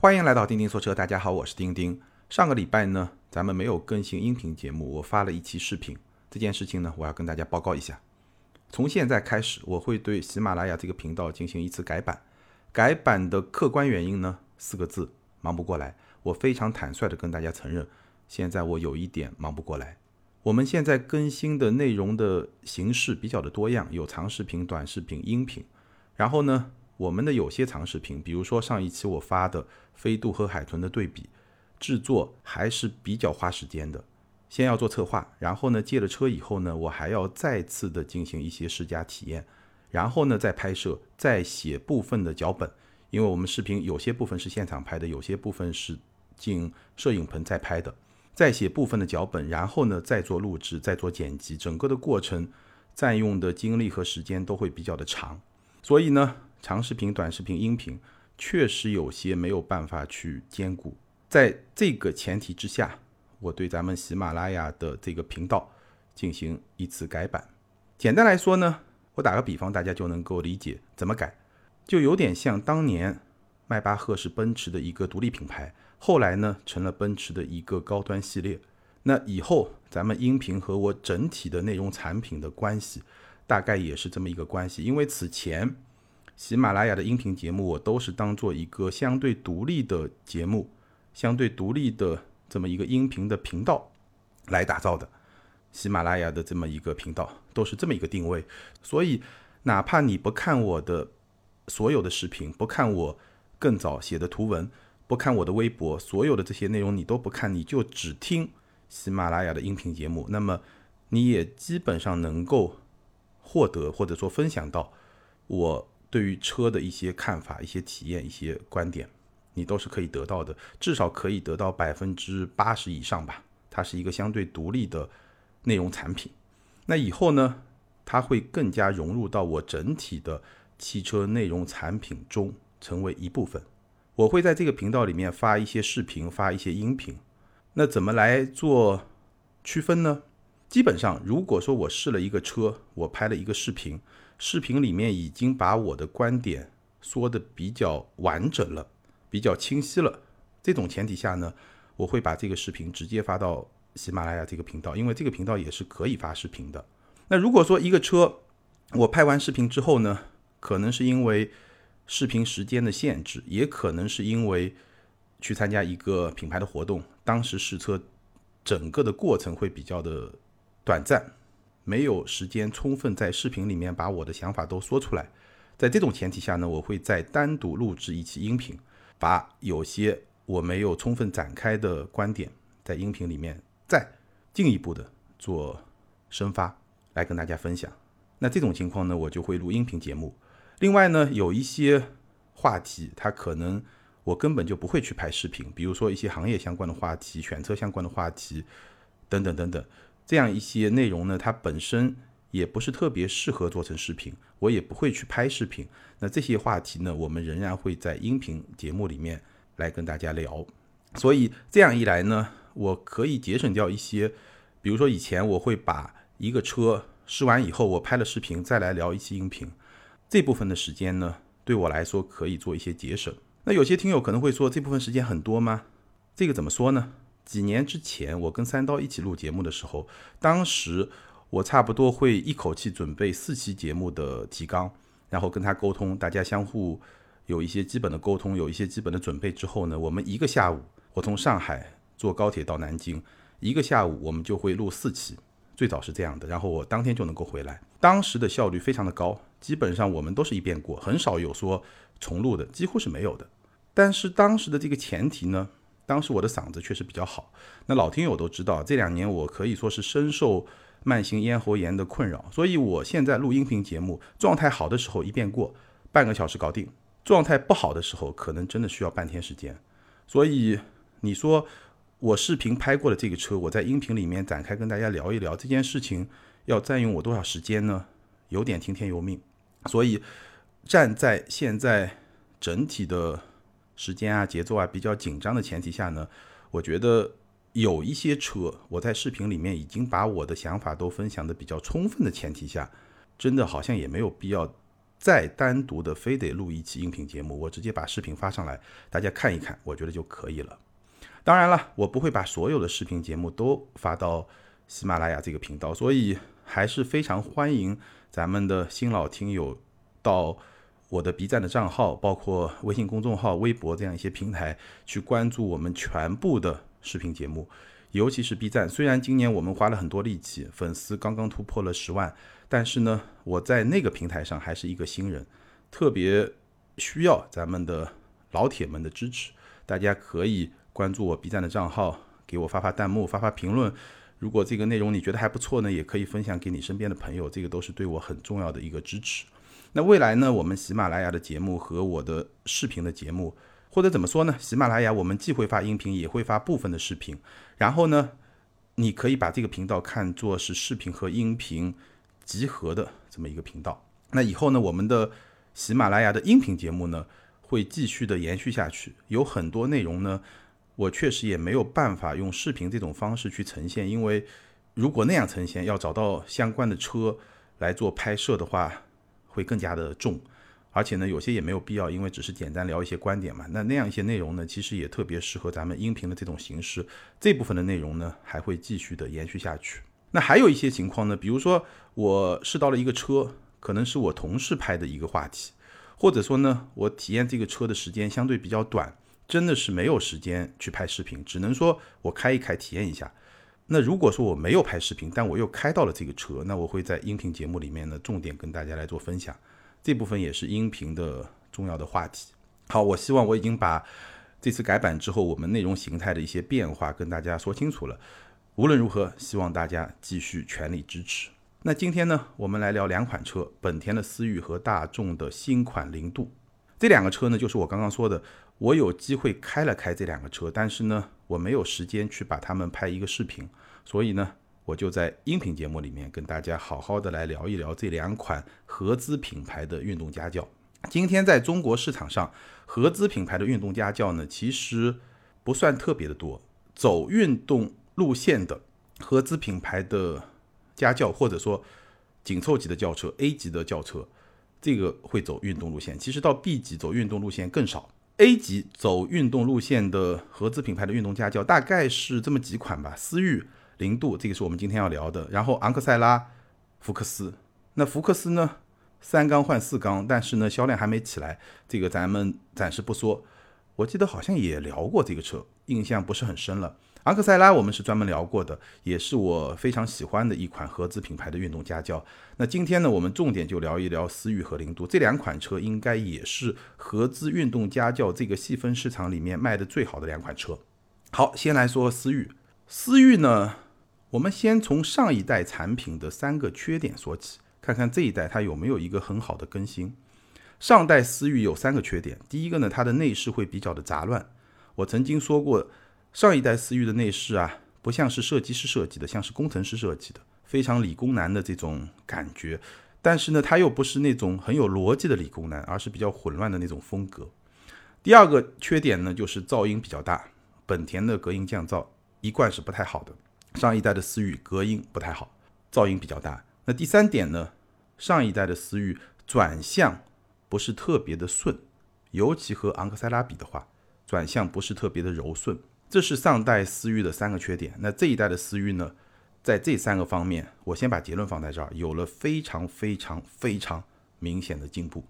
欢迎来到钉钉说车，大家好，我是钉钉。上个礼拜呢，咱们没有更新音频节目，我发了一期视频。这件事情呢，我要跟大家报告一下。从现在开始，我会对喜马拉雅这个频道进行一次改版。改版的客观原因呢，四个字：忙不过来。我非常坦率的跟大家承认，现在我有一点忙不过来。我们现在更新的内容的形式比较的多样，有长视频、短视频、音频。然后呢？我们的有些长视频，比如说上一期我发的飞度和海豚的对比，制作还是比较花时间的。先要做策划，然后呢借了车以后呢，我还要再次的进行一些试驾体验，然后呢再拍摄，再写部分的脚本。因为我们视频有些部分是现场拍的，有些部分是进摄影棚再拍的，再写部分的脚本，然后呢再做录制，再做剪辑，整个的过程占用的精力和时间都会比较的长，所以呢。长视频、短视频、音频确实有些没有办法去兼顾，在这个前提之下，我对咱们喜马拉雅的这个频道进行一次改版。简单来说呢，我打个比方，大家就能够理解怎么改，就有点像当年迈巴赫是奔驰的一个独立品牌，后来呢成了奔驰的一个高端系列。那以后咱们音频和我整体的内容产品的关系，大概也是这么一个关系，因为此前。喜马拉雅的音频节目，我都是当做一个相对独立的节目，相对独立的这么一个音频的频道来打造的。喜马拉雅的这么一个频道都是这么一个定位，所以哪怕你不看我的所有的视频，不看我更早写的图文，不看我的微博，所有的这些内容你都不看，你就只听喜马拉雅的音频节目，那么你也基本上能够获得或者说分享到我。对于车的一些看法、一些体验、一些观点，你都是可以得到的，至少可以得到百分之八十以上吧。它是一个相对独立的内容产品。那以后呢，它会更加融入到我整体的汽车内容产品中，成为一部分。我会在这个频道里面发一些视频，发一些音频。那怎么来做区分呢？基本上，如果说我试了一个车，我拍了一个视频。视频里面已经把我的观点说的比较完整了，比较清晰了。这种前提下呢，我会把这个视频直接发到喜马拉雅这个频道，因为这个频道也是可以发视频的。那如果说一个车我拍完视频之后呢，可能是因为视频时间的限制，也可能是因为去参加一个品牌的活动，当时试车整个的过程会比较的短暂。没有时间充分在视频里面把我的想法都说出来，在这种前提下呢，我会再单独录制一期音频，把有些我没有充分展开的观点在音频里面再进一步的做深发来跟大家分享。那这种情况呢，我就会录音频节目。另外呢，有一些话题，它可能我根本就不会去拍视频，比如说一些行业相关的话题、选车相关的话题等等等等。这样一些内容呢，它本身也不是特别适合做成视频，我也不会去拍视频。那这些话题呢，我们仍然会在音频节目里面来跟大家聊。所以这样一来呢，我可以节省掉一些，比如说以前我会把一个车试完以后，我拍了视频再来聊一期音频，这部分的时间呢，对我来说可以做一些节省。那有些听友可能会说，这部分时间很多吗？这个怎么说呢？几年之前，我跟三刀一起录节目的时候，当时我差不多会一口气准备四期节目的提纲，然后跟他沟通，大家相互有一些基本的沟通，有一些基本的准备之后呢，我们一个下午，我从上海坐高铁到南京，一个下午我们就会录四期，最早是这样的，然后我当天就能够回来，当时的效率非常的高，基本上我们都是一遍过，很少有说重录的，几乎是没有的。但是当时的这个前提呢？当时我的嗓子确实比较好，那老听友都知道，这两年我可以说是深受慢性咽喉炎的困扰，所以我现在录音频节目，状态好的时候一遍过，半个小时搞定；状态不好的时候，可能真的需要半天时间。所以你说我视频拍过的这个车，我在音频里面展开跟大家聊一聊这件事情，要占用我多少时间呢？有点听天由命。所以站在现在整体的。时间啊，节奏啊比较紧张的前提下呢，我觉得有一些车，我在视频里面已经把我的想法都分享的比较充分的前提下，真的好像也没有必要再单独的非得录一期音频节目，我直接把视频发上来，大家看一看，我觉得就可以了。当然了，我不会把所有的视频节目都发到喜马拉雅这个频道，所以还是非常欢迎咱们的新老听友到我的 B 站的账号，包括微信公众号、微博这样一些平台去关注我们全部的视频节目。尤其是 B 站，虽然今年我们花了很多力气，粉丝刚刚突破了十万，但是呢，我在那个平台上还是一个新人，特别需要咱们的老铁们的支持。大家可以关注我 B 站的账号，给我发发弹幕、发发评论。如果这个内容你觉得还不错呢，也可以分享给你身边的朋友，这个都是对我很重要的一个支持。那未来呢，我们喜马拉雅的节目和我的视频的节目。或者怎么说呢？喜马拉雅我们既会发音频，也会发部分的视频。然后呢，你可以把这个频道看作是视频和音频集合的这么一个频道。那以后呢，我们的喜马拉雅的音频节目呢，会继续的延续下去。有很多内容呢，我确实也没有办法用视频这种方式去呈现，因为如果那样呈现，要找到相关的车来做拍摄的话，会更加的重。而且呢，有些也没有必要，因为只是简单聊一些观点嘛。那那样一些内容呢，其实也特别适合咱们音频的这种形式。这部分的内容呢，还会继续的延续下去。那还有一些情况呢，比如说我试到了一个车，可能是我同事拍的一个话题，或者说呢，我体验这个车的时间相对比较短，真的是没有时间去拍视频，只能说我开一开体验一下。那如果说我没有拍视频，但我又开到了这个车，那我会在音频节目里面呢，重点跟大家来做分享。这部分也是音频的重要的话题。好，我希望我已经把这次改版之后我们内容形态的一些变化跟大家说清楚了。无论如何，希望大家继续全力支持。那今天呢，我们来聊两款车：本田的思域和大众的新款凌渡。这两个车呢，就是我刚刚说的，我有机会开了开这两个车，但是呢，我没有时间去把它们拍一个视频，所以呢。我就在音频节目里面跟大家好好的来聊一聊这两款合资品牌的运动家轿。今天在中国市场上，合资品牌的运动家轿呢，其实不算特别的多。走运动路线的合资品牌的家轿，或者说紧凑级的轿车、A 级的轿车，这个会走运动路线。其实到 B 级走运动路线更少。A 级走运动路线的合资品牌的运动家轿，大概是这么几款吧，思域。零度，这个是我们今天要聊的。然后昂克赛拉、福克斯，那福克斯呢？三缸换四缸，但是呢销量还没起来，这个咱们暂时不说。我记得好像也聊过这个车，印象不是很深了。昂克赛拉我们是专门聊过的，也是我非常喜欢的一款合资品牌的运动家轿。那今天呢，我们重点就聊一聊思域和零度这两款车，应该也是合资运动家轿这个细分市场里面卖的最好的两款车。好，先来说思域，思域呢。我们先从上一代产品的三个缺点说起，看看这一代它有没有一个很好的更新。上代思域有三个缺点，第一个呢，它的内饰会比较的杂乱。我曾经说过，上一代思域的内饰啊，不像是设计师设计的，像是工程师设计的，非常理工男的这种感觉。但是呢，它又不是那种很有逻辑的理工男，而是比较混乱的那种风格。第二个缺点呢，就是噪音比较大，本田的隔音降噪一贯是不太好的。上一代的思域隔音不太好，噪音比较大。那第三点呢？上一代的思域转向不是特别的顺，尤其和昂克赛拉比的话，转向不是特别的柔顺。这是上代思域的三个缺点。那这一代的思域呢，在这三个方面，我先把结论放在这儿，有了非常非常非常明显的进步。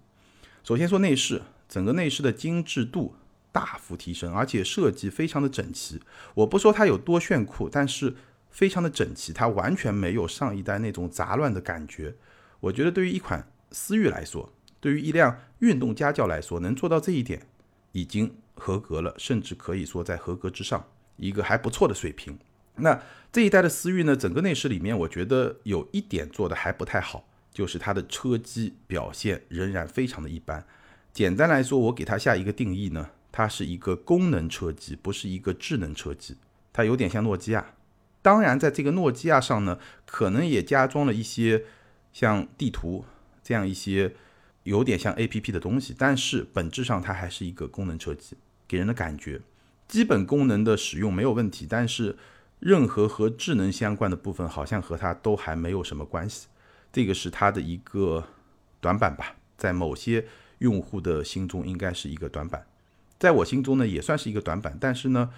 首先说内饰，整个内饰的精致度大幅提升，而且设计非常的整齐。我不说它有多炫酷，但是。非常的整齐，它完全没有上一代那种杂乱的感觉。我觉得对于一款思域来说，对于一辆运动家轿来说，能做到这一点已经合格了，甚至可以说在合格之上，一个还不错的水平。那这一代的思域呢，整个内饰里面，我觉得有一点做的还不太好，就是它的车机表现仍然非常的一般。简单来说，我给它下一个定义呢，它是一个功能车机，不是一个智能车机，它有点像诺基亚。当然，在这个诺基亚上呢，可能也加装了一些像地图这样一些有点像 A P P 的东西，但是本质上它还是一个功能车机，给人的感觉，基本功能的使用没有问题，但是任何和智能相关的部分好像和它都还没有什么关系，这个是它的一个短板吧。在某些用户的心中应该是一个短板，在我心中呢也算是一个短板，但是呢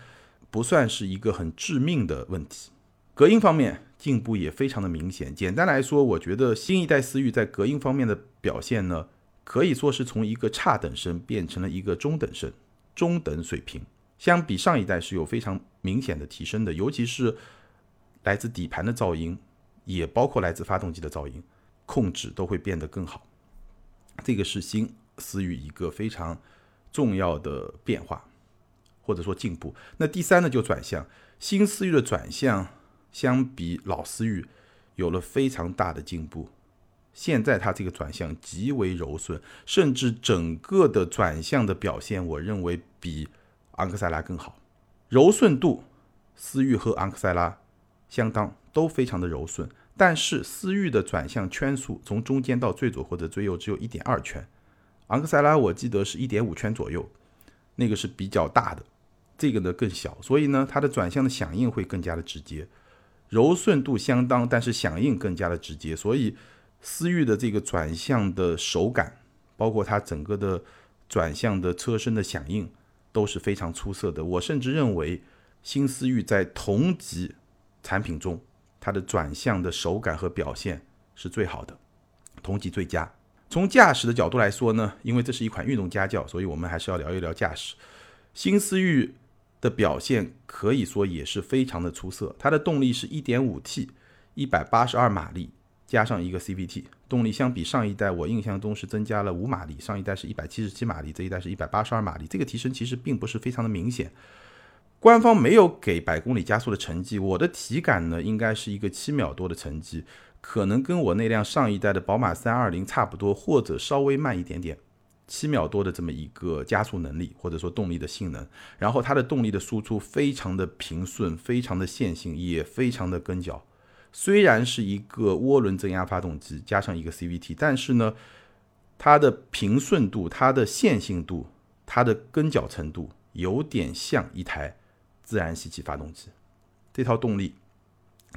不算是一个很致命的问题。隔音方面进步也非常的明显。简单来说，我觉得新一代思域在隔音方面的表现呢，可以说是从一个差等生变成了一个中等生，中等水平。相比上一代是有非常明显的提升的，尤其是来自底盘的噪音，也包括来自发动机的噪音控制都会变得更好。这个是新思域一个非常重要的变化，或者说进步。那第三呢，就转向新思域的转向。相比老思域，有了非常大的进步。现在它这个转向极为柔顺，甚至整个的转向的表现，我认为比昂克赛拉更好。柔顺度，思域和昂克赛拉相当，都非常的柔顺。但是思域的转向圈数从中间到最左或者最右只有一点二圈，昂克赛拉我记得是一点五圈左右，那个是比较大的，这个呢更小，所以呢它的转向的响应会更加的直接。柔顺度相当，但是响应更加的直接，所以思域的这个转向的手感，包括它整个的转向的车身的响应都是非常出色的。我甚至认为新思域在同级产品中，它的转向的手感和表现是最好的，同级最佳。从驾驶的角度来说呢，因为这是一款运动家轿，所以我们还是要聊一聊驾驶。新思域。的表现可以说也是非常的出色。它的动力是 1.5T，一百八十二马力，加上一个 CVT，动力相比上一代我印象中是增加了五马力。上一代是一百七十七马力，这一代是一百八十二马力。这个提升其实并不是非常的明显。官方没有给百公里加速的成绩，我的体感呢应该是一个七秒多的成绩，可能跟我那辆上一代的宝马320差不多，或者稍微慢一点点。七秒多的这么一个加速能力，或者说动力的性能，然后它的动力的输出非常的平顺，非常的线性，也非常的跟脚。虽然是一个涡轮增压发动机加上一个 CVT，但是呢，它的平顺度、它的线性度、它的跟脚程度，有点像一台自然吸气发动机。这套动力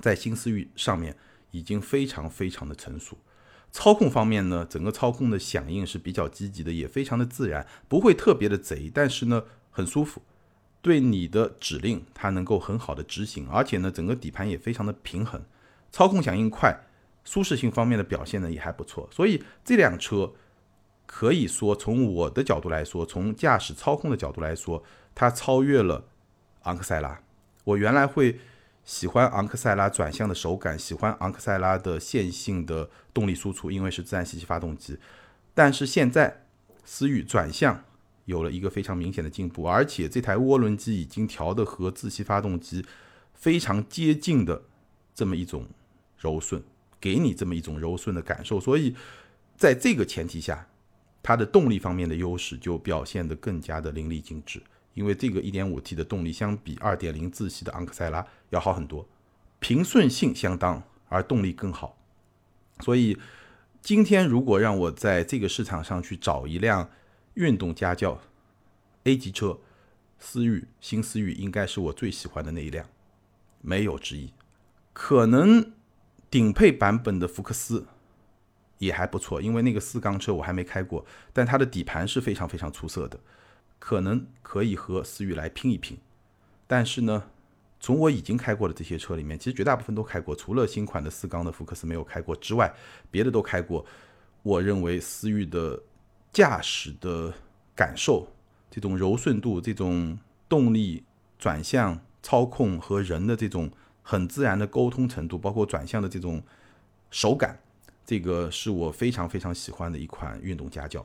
在新思域上面已经非常非常的成熟。操控方面呢，整个操控的响应是比较积极的，也非常的自然，不会特别的贼，但是呢很舒服。对你的指令，它能够很好的执行，而且呢整个底盘也非常的平衡，操控响应快，舒适性方面的表现呢也还不错。所以这辆车可以说从我的角度来说，从驾驶操控的角度来说，它超越了昂克赛拉。我原来会。喜欢昂克赛拉转向的手感，喜欢昂克赛拉的线性的动力输出，因为是自然吸气发动机。但是现在思域转向有了一个非常明显的进步，而且这台涡轮机已经调的和自吸发动机非常接近的这么一种柔顺，给你这么一种柔顺的感受。所以在这个前提下，它的动力方面的优势就表现得更加的淋漓尽致。因为这个 1.5T 的动力相比2.0自吸的昂克赛拉要好很多，平顺性相当，而动力更好。所以今天如果让我在这个市场上去找一辆运动家轿 A 级车，思域新思域应该是我最喜欢的那一辆，没有之一。可能顶配版本的福克斯也还不错，因为那个四缸车我还没开过，但它的底盘是非常非常出色的。可能可以和思域来拼一拼，但是呢，从我已经开过的这些车里面，其实绝大部分都开过，除了新款的四缸的福克斯没有开过之外，别的都开过。我认为思域的驾驶的感受，这种柔顺度、这种动力转向、操控和人的这种很自然的沟通程度，包括转向的这种手感，这个是我非常非常喜欢的一款运动家轿。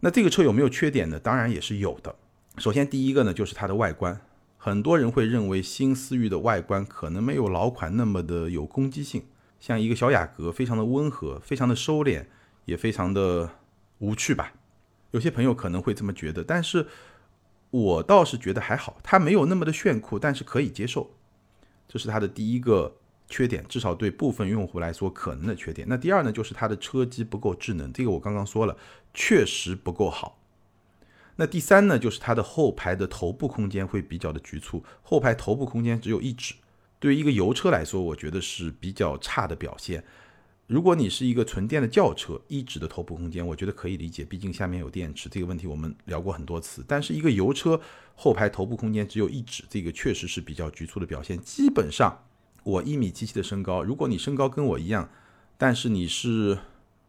那这个车有没有缺点呢？当然也是有的。首先，第一个呢，就是它的外观。很多人会认为新思域的外观可能没有老款那么的有攻击性，像一个小雅阁，非常的温和，非常的收敛，也非常的无趣吧。有些朋友可能会这么觉得，但是我倒是觉得还好，它没有那么的炫酷，但是可以接受。这是它的第一个。缺点至少对部分用户来说可能的缺点。那第二呢，就是它的车机不够智能，这个我刚刚说了，确实不够好。那第三呢，就是它的后排的头部空间会比较的局促，后排头部空间只有一指，对于一个油车来说，我觉得是比较差的表现。如果你是一个纯电的轿车，一指的头部空间，我觉得可以理解，毕竟下面有电池，这个问题我们聊过很多次。但是一个油车后排头部空间只有一指，这个确实是比较局促的表现。基本上，我一米七七的身高，如果你身高跟我一样，但是你是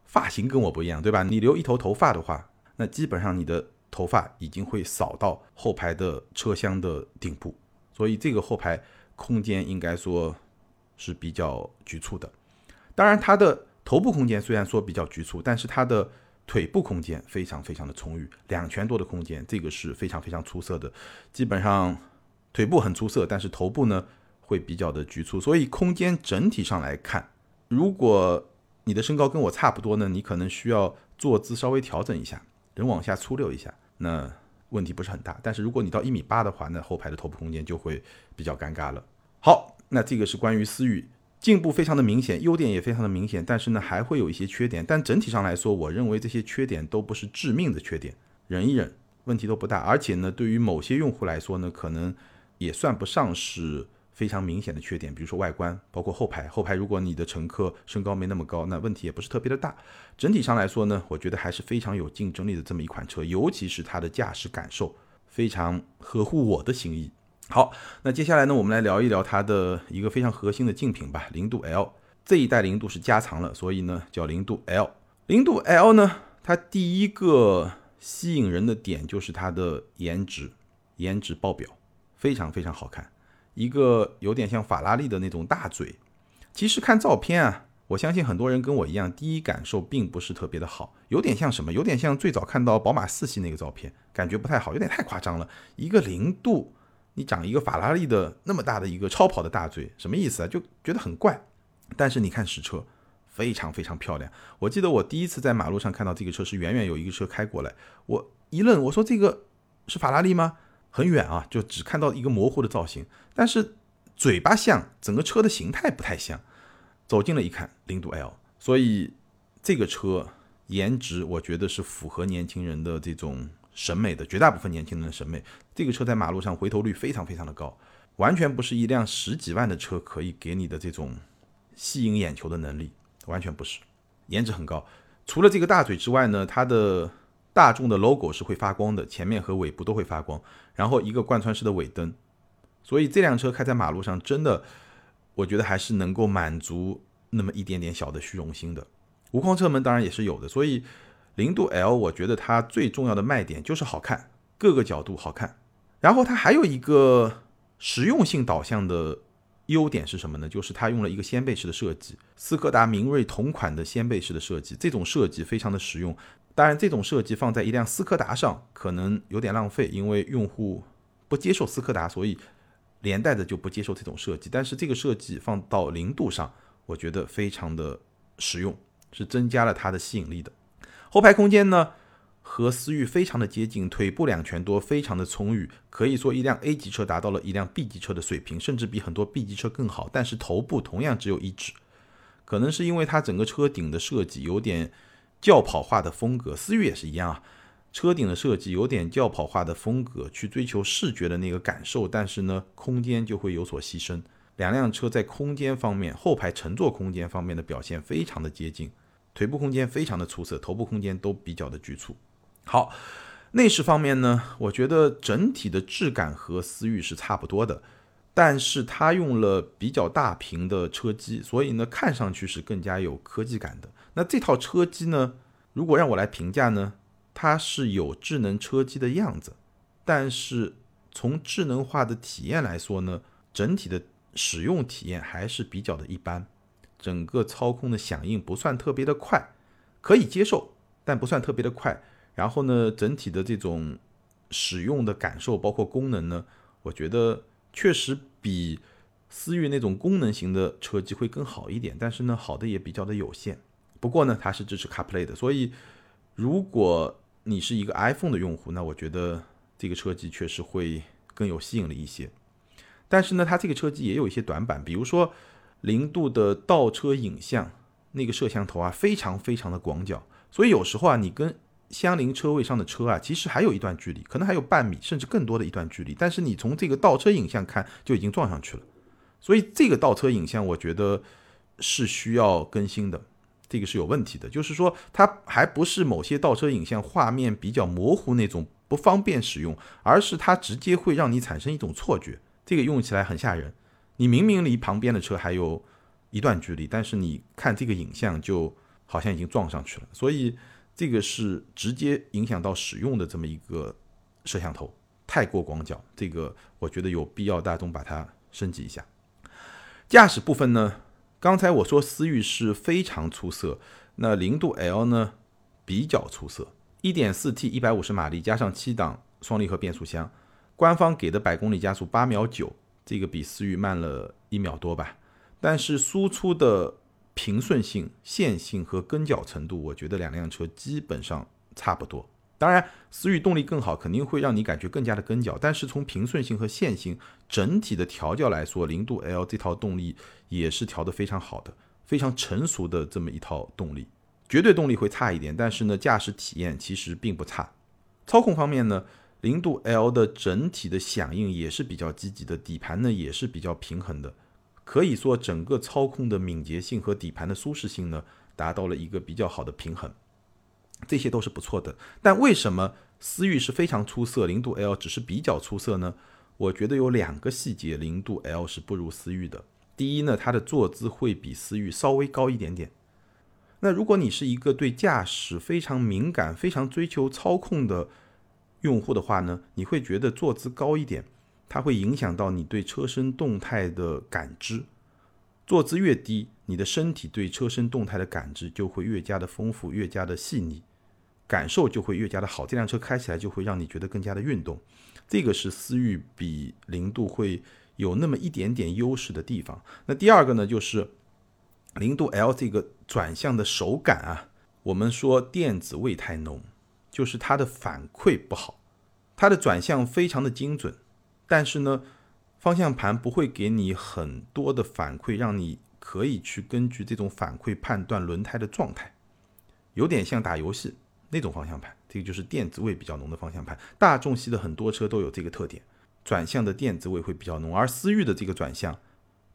发型跟我不一样，对吧？你留一头头发的话，那基本上你的头发已经会扫到后排的车厢的顶部，所以这个后排空间应该说是比较局促的。当然，它的头部空间虽然说比较局促，但是它的腿部空间非常非常的充裕，两拳多的空间，这个是非常非常出色的。基本上腿部很出色，但是头部呢会比较的局促，所以空间整体上来看，如果你的身高跟我差不多呢，你可能需要坐姿稍微调整一下，人往下粗溜一下，那问题不是很大。但是如果你到一米八的话，那后排的头部空间就会比较尴尬了。好，那这个是关于思域。进步非常的明显，优点也非常的明显，但是呢，还会有一些缺点。但整体上来说，我认为这些缺点都不是致命的缺点，忍一忍，问题都不大。而且呢，对于某些用户来说呢，可能也算不上是非常明显的缺点。比如说外观，包括后排，后排如果你的乘客身高没那么高，那问题也不是特别的大。整体上来说呢，我觉得还是非常有竞争力的这么一款车，尤其是它的驾驶感受非常合乎我的心意。好，那接下来呢，我们来聊一聊它的一个非常核心的竞品吧，零度 L 这一代零度是加长了，所以呢叫零度 L。零度 L 呢，它第一个吸引人的点就是它的颜值，颜值爆表，非常非常好看，一个有点像法拉利的那种大嘴。其实看照片啊，我相信很多人跟我一样，第一感受并不是特别的好，有点像什么？有点像最早看到宝马四系那个照片，感觉不太好，有点太夸张了，一个零度。你长一个法拉利的那么大的一个超跑的大嘴，什么意思啊？就觉得很怪。但是你看实车，非常非常漂亮。我记得我第一次在马路上看到这个车，是远远有一个车开过来，我一愣，我说这个是法拉利吗？很远啊，就只看到一个模糊的造型，但是嘴巴像，整个车的形态不太像。走近了一看，零度 L，所以这个车颜值我觉得是符合年轻人的这种。审美的绝大部分年轻人的审美，这个车在马路上回头率非常非常的高，完全不是一辆十几万的车可以给你的这种吸引眼球的能力，完全不是，颜值很高。除了这个大嘴之外呢，它的大众的 logo 是会发光的，前面和尾部都会发光，然后一个贯穿式的尾灯，所以这辆车开在马路上真的，我觉得还是能够满足那么一点点小的虚荣心的。无框车门当然也是有的，所以。零度 L，我觉得它最重要的卖点就是好看，各个角度好看。然后它还有一个实用性导向的优点是什么呢？就是它用了一个掀背式的设计，斯柯达明锐同款的掀背式的设计，这种设计非常的实用。当然，这种设计放在一辆斯柯达上可能有点浪费，因为用户不接受斯柯达，所以连带的就不接受这种设计。但是这个设计放到零度上，我觉得非常的实用，是增加了它的吸引力的。后排空间呢，和思域非常的接近，腿部两拳多，非常的充裕，可以说一辆 A 级车达到了一辆 B 级车的水平，甚至比很多 B 级车更好。但是头部同样只有一指，可能是因为它整个车顶的设计有点轿跑化的风格，思域也是一样啊，车顶的设计有点轿跑化的风格，去追求视觉的那个感受，但是呢，空间就会有所牺牲。两辆车在空间方面，后排乘坐空间方面的表现非常的接近。腿部空间非常的出色，头部空间都比较的局促。好，内饰方面呢，我觉得整体的质感和思域是差不多的，但是它用了比较大屏的车机，所以呢，看上去是更加有科技感的。那这套车机呢，如果让我来评价呢，它是有智能车机的样子，但是从智能化的体验来说呢，整体的使用体验还是比较的一般。整个操控的响应不算特别的快，可以接受，但不算特别的快。然后呢，整体的这种使用的感受，包括功能呢，我觉得确实比思域那种功能型的车机会更好一点。但是呢，好的也比较的有限。不过呢，它是支持 CarPlay 的，所以如果你是一个 iPhone 的用户，那我觉得这个车机确实会更有吸引力一些。但是呢，它这个车机也有一些短板，比如说。零度的倒车影像，那个摄像头啊，非常非常的广角，所以有时候啊，你跟相邻车位上的车啊，其实还有一段距离，可能还有半米甚至更多的一段距离，但是你从这个倒车影像看，就已经撞上去了。所以这个倒车影像，我觉得是需要更新的。这个是有问题的。就是说，它还不是某些倒车影像画面比较模糊那种不方便使用，而是它直接会让你产生一种错觉，这个用起来很吓人。你明明离旁边的车还有一段距离，但是你看这个影像就好像已经撞上去了。所以这个是直接影响到使用的这么一个摄像头，太过广角，这个我觉得有必要大众把它升级一下。驾驶部分呢？刚才我说思域是非常出色，那零度 L 呢比较出色，1.4T 150马力加上七档双离合变速箱，官方给的百公里加速八秒九，这个比思域慢了一秒多吧。但是输出的平顺性、线性和跟脚程度，我觉得两辆车基本上差不多。当然，思域动力更好，肯定会让你感觉更加的跟脚。但是从平顺性和线性整体的调教来说，零度 L 这套动力也是调得非常好的，非常成熟的这么一套动力。绝对动力会差一点，但是呢，驾驶体验其实并不差。操控方面呢，零度 L 的整体的响应也是比较积极的，底盘呢也是比较平衡的，可以说整个操控的敏捷性和底盘的舒适性呢，达到了一个比较好的平衡。这些都是不错的，但为什么思域是非常出色，零度 L 只是比较出色呢？我觉得有两个细节，零度 L 是不如思域的。第一呢，它的坐姿会比思域稍微高一点点。那如果你是一个对驾驶非常敏感、非常追求操控的用户的话呢，你会觉得坐姿高一点，它会影响到你对车身动态的感知。坐姿越低，你的身体对车身动态的感知就会越加的丰富，越加的细腻。感受就会越加的好，这辆车开起来就会让你觉得更加的运动，这个是思域比零度会有那么一点点优势的地方。那第二个呢，就是零度 L 这个转向的手感啊，我们说电子味太浓，就是它的反馈不好，它的转向非常的精准，但是呢，方向盘不会给你很多的反馈，让你可以去根据这种反馈判断轮胎的状态，有点像打游戏。那种方向盘，这个就是电子味比较浓的方向盘。大众系的很多车都有这个特点，转向的电子味会比较浓。而思域的这个转向，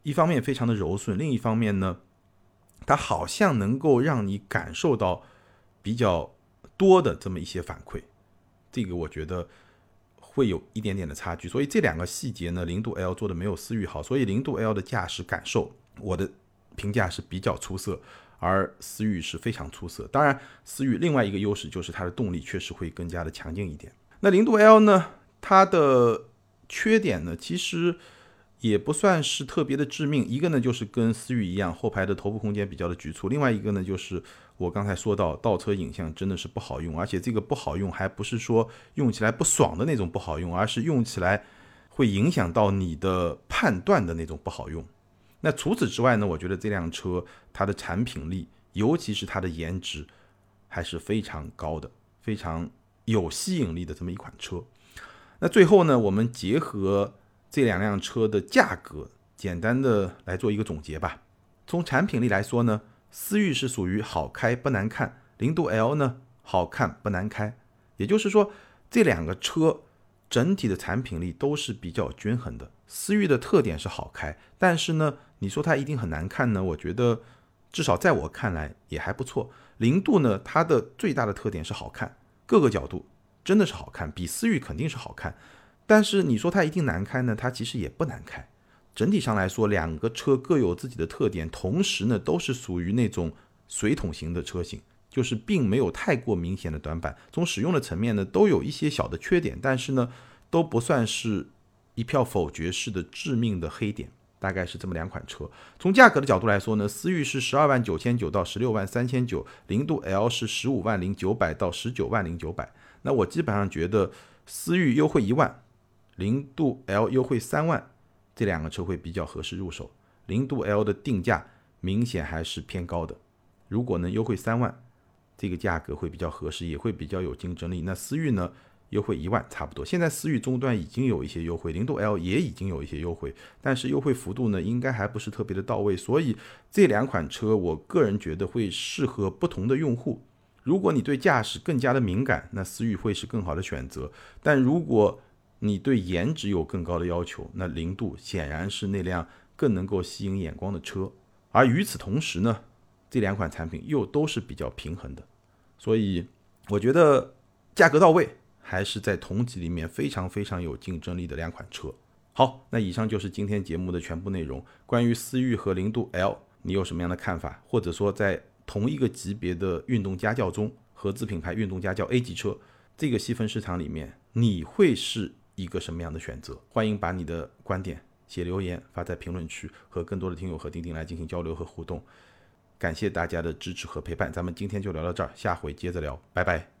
一方面非常的柔顺，另一方面呢，它好像能够让你感受到比较多的这么一些反馈。这个我觉得会有一点点的差距。所以这两个细节呢，零度 L 做的没有思域好。所以零度 L 的驾驶感受，我的评价是比较出色。而思域是非常出色，当然，思域另外一个优势就是它的动力确实会更加的强劲一点。那零度 L 呢？它的缺点呢，其实也不算是特别的致命。一个呢，就是跟思域一样，后排的头部空间比较的局促；另外一个呢，就是我刚才说到倒车影像真的是不好用，而且这个不好用还不是说用起来不爽的那种不好用，而是用起来会影响到你的判断的那种不好用。那除此之外呢？我觉得这辆车它的产品力，尤其是它的颜值，还是非常高的，非常有吸引力的这么一款车。那最后呢，我们结合这两辆车的价格，简单的来做一个总结吧。从产品力来说呢，思域是属于好开不难看，零度 L 呢好看不难开。也就是说，这两个车。整体的产品力都是比较均衡的。思域的特点是好开，但是呢，你说它一定很难看呢？我觉得至少在我看来也还不错。零度呢，它的最大的特点是好看，各个角度真的是好看，比思域肯定是好看。但是你说它一定难开呢？它其实也不难开。整体上来说，两个车各有自己的特点，同时呢，都是属于那种水桶型的车型。就是并没有太过明显的短板，从使用的层面呢，都有一些小的缺点，但是呢，都不算是一票否决式的致命的黑点，大概是这么两款车。从价格的角度来说呢，思域是十二万九千九到十六万三千九，零度 L 是十五万零九百到十九万零九百。那我基本上觉得思域优惠一万，零度 L 优惠三万，这两个车会比较合适入手。零度 L 的定价明显还是偏高的，如果能优惠三万。这个价格会比较合适，也会比较有竞争力。那思域呢，优惠一万差不多。现在思域终端已经有一些优惠，零度 L 也已经有一些优惠，但是优惠幅度呢，应该还不是特别的到位。所以这两款车，我个人觉得会适合不同的用户。如果你对驾驶更加的敏感，那思域会是更好的选择。但如果你对颜值有更高的要求，那零度显然是那辆更能够吸引眼光的车。而与此同时呢，这两款产品又都是比较平衡的，所以我觉得价格到位，还是在同级里面非常非常有竞争力的两款车。好，那以上就是今天节目的全部内容。关于思域和零度 L，你有什么样的看法？或者说在同一个级别的运动家轿中，合资品牌运动家轿 A 级车这个细分市场里面，你会是一个什么样的选择？欢迎把你的观点写留言发在评论区，和更多的听友和钉钉来进行交流和互动。感谢大家的支持和陪伴，咱们今天就聊到这儿，下回接着聊，拜拜。